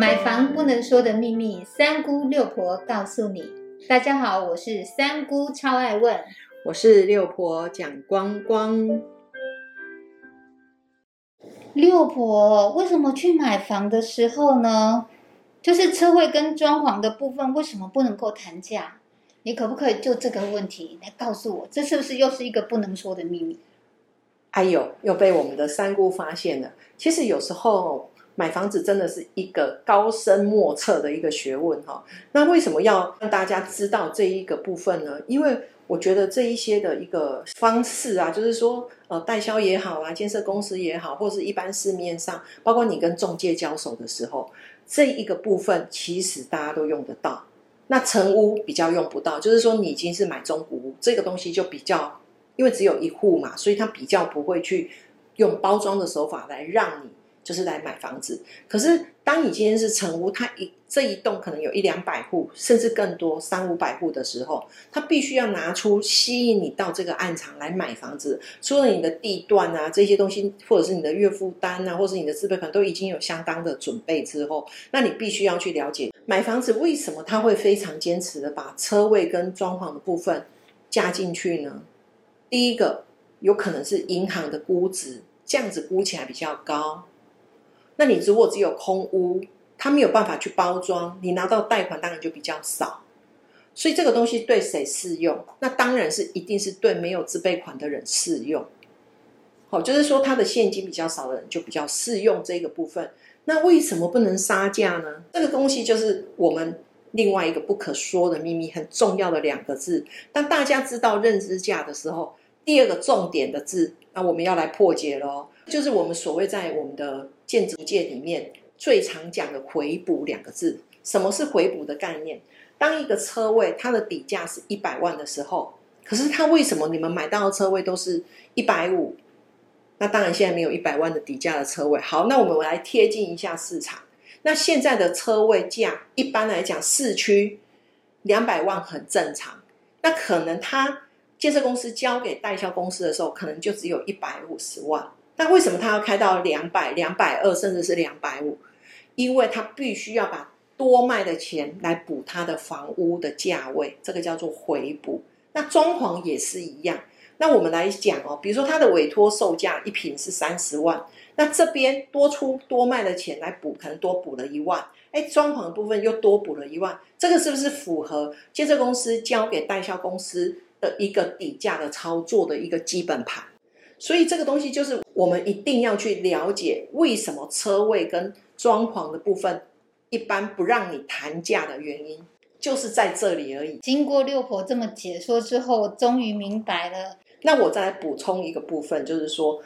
买房不能说的秘密，三姑六婆告诉你。大家好，我是三姑，超爱问。我是六婆蒋光光。六婆，为什么去买房的时候呢？就是车位跟装潢的部分，为什么不能够谈价？你可不可以就这个问题来告诉我，这是不是又是一个不能说的秘密？哎呦，又被我们的三姑发现了。其实有时候买房子真的是一个高深莫测的一个学问哈。那为什么要让大家知道这一个部分呢？因为我觉得这一些的一个方式啊，就是说呃代销也好啊，建设公司也好，或是一般市面上，包括你跟中介交手的时候。这一个部分其实大家都用得到，那成屋比较用不到，就是说你已经是买中古屋，这个东西就比较，因为只有一户嘛，所以它比较不会去用包装的手法来让你。就是来买房子，可是当你今天是成屋，它一这一栋可能有一两百户，甚至更多三五百户的时候，它必须要拿出吸引你到这个暗场来买房子。除了你的地段啊这些东西，或者是你的月付单啊，或者是你的自备款都已经有相当的准备之后，那你必须要去了解买房子为什么他会非常坚持的把车位跟装潢的部分加进去呢？第一个有可能是银行的估值这样子估起来比较高。那你如果只有空屋，它没有办法去包装，你拿到贷款当然就比较少。所以这个东西对谁适用？那当然是一定是对没有自备款的人适用。好，就是说他的现金比较少的人就比较适用这个部分。那为什么不能杀价呢？这个东西就是我们另外一个不可说的秘密，很重要的两个字。当大家知道认知价的时候，第二个重点的字，那我们要来破解喽。就是我们所谓在我们的建筑界里面最常讲的回补两个字。什么是回补的概念？当一个车位它的底价是一百万的时候，可是它为什么你们买到的车位都是一百五？那当然现在没有一百万的底价的车位。好，那我们来贴近一下市场。那现在的车位价一般来讲市区两百万很正常。那可能他建设公司交给代销公司的时候，可能就只有一百五十万。那为什么他要开到两百、两百二，甚至是两百五？因为他必须要把多卖的钱来补他的房屋的价位，这个叫做回补。那装潢也是一样。那我们来讲哦，比如说他的委托售价一平是三十万，那这边多出多卖的钱来补，可能多补了一万。哎，装潢部分又多补了一万，这个是不是符合建设公司交给代销公司的一个底价的操作的一个基本盘？所以这个东西就是我们一定要去了解，为什么车位跟装潢的部分一般不让你谈价的原因，就是在这里而已。经过六婆这么解说之后，我终于明白了。那我再来补充一个部分，就是说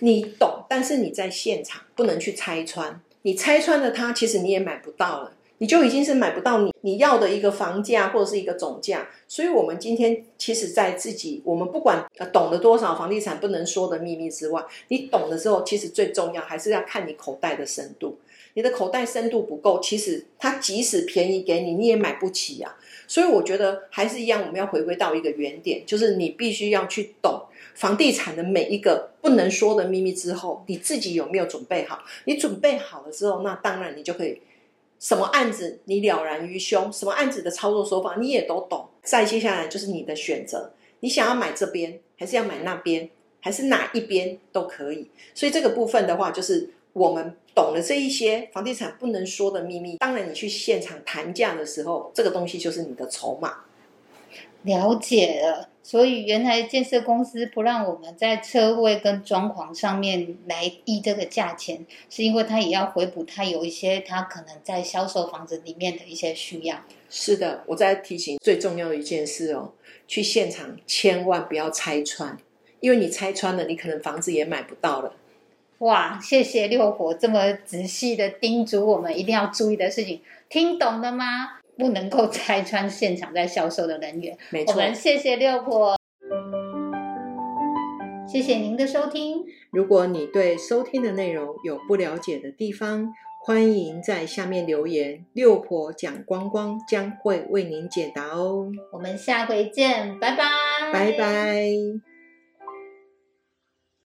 你懂，但是你在现场不能去拆穿，你拆穿了它，其实你也买不到了。你就已经是买不到你你要的一个房价或者是一个总价，所以，我们今天其实，在自己我们不管懂得多少房地产不能说的秘密之外，你懂的时候，其实最重要还是要看你口袋的深度。你的口袋深度不够，其实它即使便宜给你，你也买不起啊。所以，我觉得还是一样，我们要回归到一个原点，就是你必须要去懂房地产的每一个不能说的秘密之后，你自己有没有准备好？你准备好了之后，那当然你就可以。什么案子你了然于胸，什么案子的操作手法你也都懂。再接下来就是你的选择，你想要买这边，还是要买那边，还是哪一边都可以。所以这个部分的话，就是我们懂了这一些房地产不能说的秘密。当然，你去现场谈价的时候，这个东西就是你的筹码。了解了。所以原来建设公司不让我们在车位跟装潢上面来议这个价钱，是因为他也要回补他有一些他可能在销售房子里面的一些需要。是的，我在提醒最重要的一件事哦，去现场千万不要拆穿，因为你拆穿了，你可能房子也买不到了。哇，谢谢六火这么仔细的叮嘱我们一定要注意的事情，听懂了吗？不能够拆穿现场在销售的人员。没错，我们谢谢六婆，谢谢您的收听。如果你对收听的内容有不了解的地方，欢迎在下面留言，六婆讲光光将会为您解答哦。我们下回见，拜拜，拜拜。